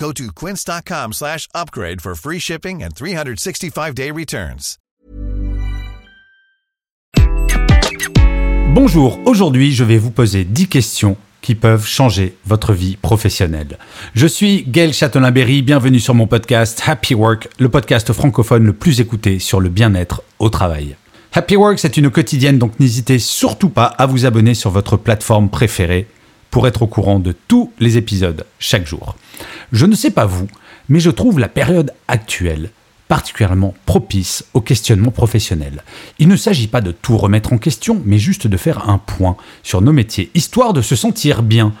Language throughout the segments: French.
Go to quince.com slash upgrade for free shipping and 365-day returns. Bonjour, aujourd'hui je vais vous poser 10 questions qui peuvent changer votre vie professionnelle. Je suis Gaël Châtelain-Berry, bienvenue sur mon podcast Happy Work, le podcast francophone le plus écouté sur le bien-être au travail. Happy Work, c'est une quotidienne, donc n'hésitez surtout pas à vous abonner sur votre plateforme préférée pour être au courant de tous les épisodes chaque jour. Je ne sais pas vous, mais je trouve la période actuelle particulièrement propice au questionnement professionnel. Il ne s'agit pas de tout remettre en question, mais juste de faire un point sur nos métiers, histoire de se sentir bien.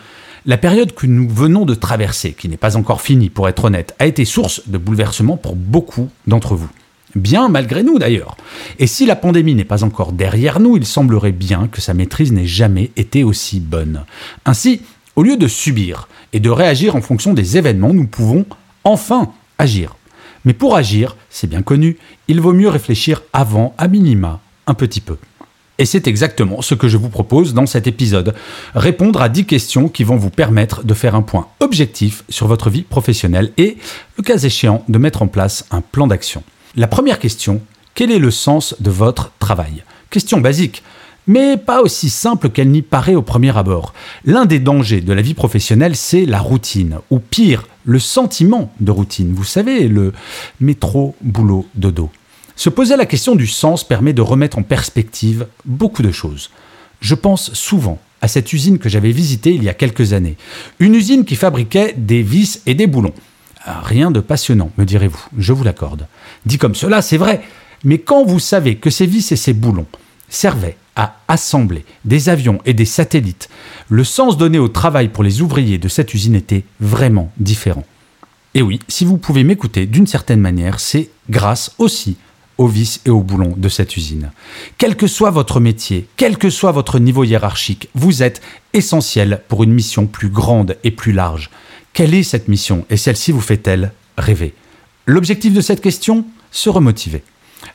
La période que nous venons de traverser, qui n'est pas encore finie pour être honnête, a été source de bouleversement pour beaucoup d'entre vous. Bien malgré nous d'ailleurs. Et si la pandémie n'est pas encore derrière nous, il semblerait bien que sa maîtrise n'ait jamais été aussi bonne. Ainsi, au lieu de subir et de réagir en fonction des événements, nous pouvons enfin agir. Mais pour agir, c'est bien connu, il vaut mieux réfléchir avant, à minima, un petit peu. Et c'est exactement ce que je vous propose dans cet épisode. Répondre à 10 questions qui vont vous permettre de faire un point objectif sur votre vie professionnelle et, le cas échéant, de mettre en place un plan d'action. La première question, quel est le sens de votre travail? Question basique mais pas aussi simple qu'elle n'y paraît au premier abord. L'un des dangers de la vie professionnelle, c'est la routine, ou pire, le sentiment de routine. Vous savez, le métro, boulot, dodo. Se poser la question du sens permet de remettre en perspective beaucoup de choses. Je pense souvent à cette usine que j'avais visitée il y a quelques années. Une usine qui fabriquait des vis et des boulons. Rien de passionnant, me direz-vous, je vous l'accorde. Dit comme cela, c'est vrai. Mais quand vous savez que ces vis et ces boulons servait à assembler des avions et des satellites, le sens donné au travail pour les ouvriers de cette usine était vraiment différent. Et oui, si vous pouvez m'écouter d'une certaine manière, c'est grâce aussi aux vis et aux boulons de cette usine. Quel que soit votre métier, quel que soit votre niveau hiérarchique, vous êtes essentiel pour une mission plus grande et plus large. Quelle est cette mission et celle-ci vous fait-elle rêver? L'objectif de cette question Se remotiver.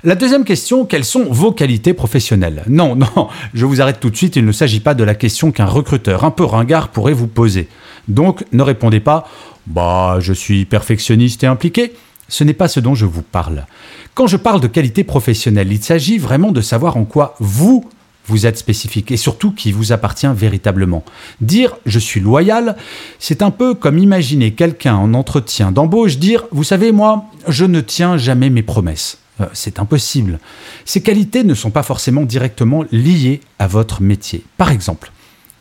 La deuxième question, quelles sont vos qualités professionnelles? Non, non, je vous arrête tout de suite, il ne s'agit pas de la question qu'un recruteur un peu ringard pourrait vous poser. Donc ne répondez pas Bah, je suis perfectionniste et impliqué. Ce n'est pas ce dont je vous parle. Quand je parle de qualité professionnelle, il s'agit vraiment de savoir en quoi vous vous êtes spécifique et surtout qui vous appartient véritablement. Dire je suis loyal, c'est un peu comme imaginer quelqu'un en entretien d'embauche dire vous savez moi, je ne tiens jamais mes promesses. Euh, c'est impossible. Ces qualités ne sont pas forcément directement liées à votre métier. Par exemple,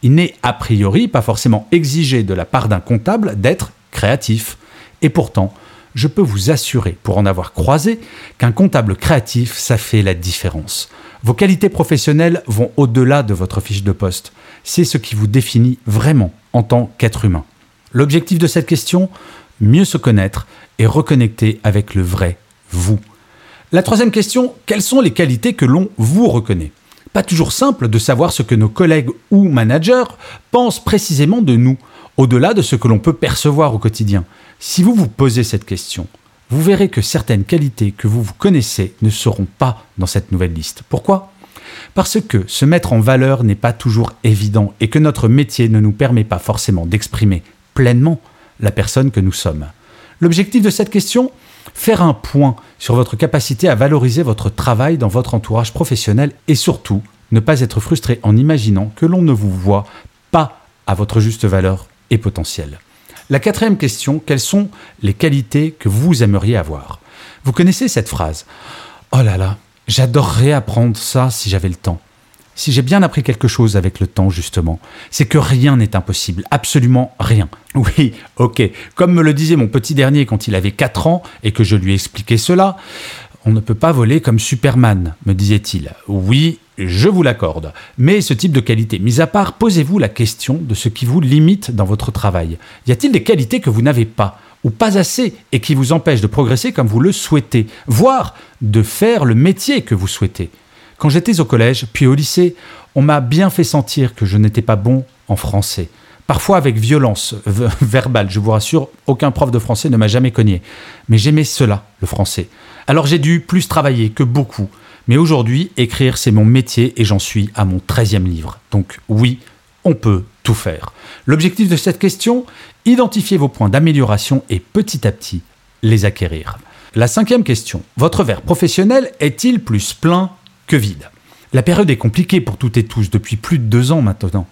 il n'est a priori pas forcément exigé de la part d'un comptable d'être créatif. Et pourtant, je peux vous assurer, pour en avoir croisé, qu'un comptable créatif, ça fait la différence. Vos qualités professionnelles vont au-delà de votre fiche de poste. C'est ce qui vous définit vraiment en tant qu'être humain. L'objectif de cette question Mieux se connaître et reconnecter avec le vrai vous. La troisième question, quelles sont les qualités que l'on vous reconnaît? Pas toujours simple de savoir ce que nos collègues ou managers pensent précisément de nous, au-delà de ce que l'on peut percevoir au quotidien. Si vous vous posez cette question, vous verrez que certaines qualités que vous vous connaissez ne seront pas dans cette nouvelle liste. Pourquoi? Parce que se mettre en valeur n'est pas toujours évident et que notre métier ne nous permet pas forcément d'exprimer pleinement la personne que nous sommes. L'objectif de cette question? Faire un point sur votre capacité à valoriser votre travail dans votre entourage professionnel et surtout ne pas être frustré en imaginant que l'on ne vous voit pas à votre juste valeur et potentiel. La quatrième question, quelles sont les qualités que vous aimeriez avoir? Vous connaissez cette phrase Oh là là, j'adorerais apprendre ça si j'avais le temps si j'ai bien appris quelque chose avec le temps, justement, c'est que rien n'est impossible, absolument rien. Oui, ok, comme me le disait mon petit dernier quand il avait 4 ans et que je lui expliquais cela, on ne peut pas voler comme Superman, me disait-il. Oui, je vous l'accorde. Mais ce type de qualité, mis à part, posez-vous la question de ce qui vous limite dans votre travail. Y a-t-il des qualités que vous n'avez pas ou pas assez et qui vous empêche de progresser comme vous le souhaitez, voire de faire le métier que vous souhaitez? Quand j'étais au collège, puis au lycée, on m'a bien fait sentir que je n'étais pas bon en français. Parfois avec violence verbale, je vous rassure, aucun prof de français ne m'a jamais cogné. Mais j'aimais cela, le français. Alors j'ai dû plus travailler que beaucoup. Mais aujourd'hui, écrire, c'est mon métier et j'en suis à mon 13e livre. Donc oui, on peut tout faire. L'objectif de cette question, identifier vos points d'amélioration et petit à petit les acquérir. La cinquième question, votre verre professionnel est-il plus plein que vide? La période est compliquée pour toutes et tous depuis plus de deux ans maintenant.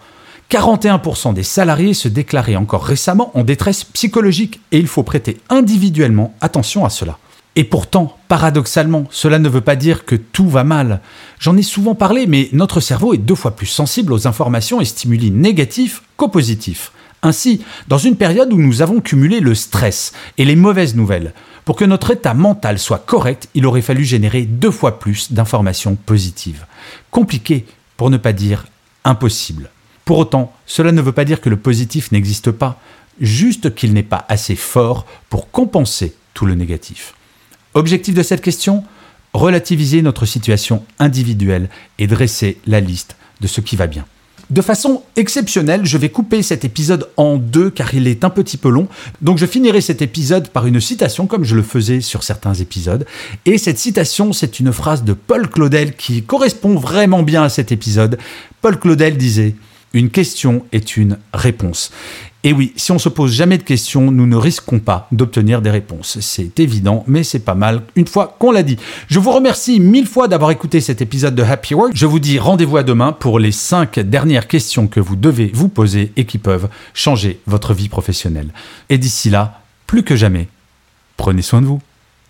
41% des salariés se déclaraient encore récemment en détresse psychologique et il faut prêter individuellement attention à cela. Et pourtant, paradoxalement, cela ne veut pas dire que tout va mal. J'en ai souvent parlé, mais notre cerveau est deux fois plus sensible aux informations et stimuli négatifs qu'aux positifs. Ainsi, dans une période où nous avons cumulé le stress et les mauvaises nouvelles, pour que notre état mental soit correct, il aurait fallu générer deux fois plus d'informations positives. Compliqué, pour ne pas dire impossible. Pour autant, cela ne veut pas dire que le positif n'existe pas, juste qu'il n'est pas assez fort pour compenser tout le négatif. Objectif de cette question Relativiser notre situation individuelle et dresser la liste de ce qui va bien. De façon exceptionnelle, je vais couper cet épisode en deux car il est un petit peu long. Donc je finirai cet épisode par une citation comme je le faisais sur certains épisodes. Et cette citation, c'est une phrase de Paul Claudel qui correspond vraiment bien à cet épisode. Paul Claudel disait Une question est une réponse. Et oui, si on se pose jamais de questions, nous ne risquons pas d'obtenir des réponses. C'est évident, mais c'est pas mal une fois qu'on l'a dit. Je vous remercie mille fois d'avoir écouté cet épisode de Happy Work. Je vous dis rendez-vous à demain pour les cinq dernières questions que vous devez vous poser et qui peuvent changer votre vie professionnelle. Et d'ici là, plus que jamais, prenez soin de vous.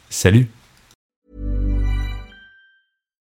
Salut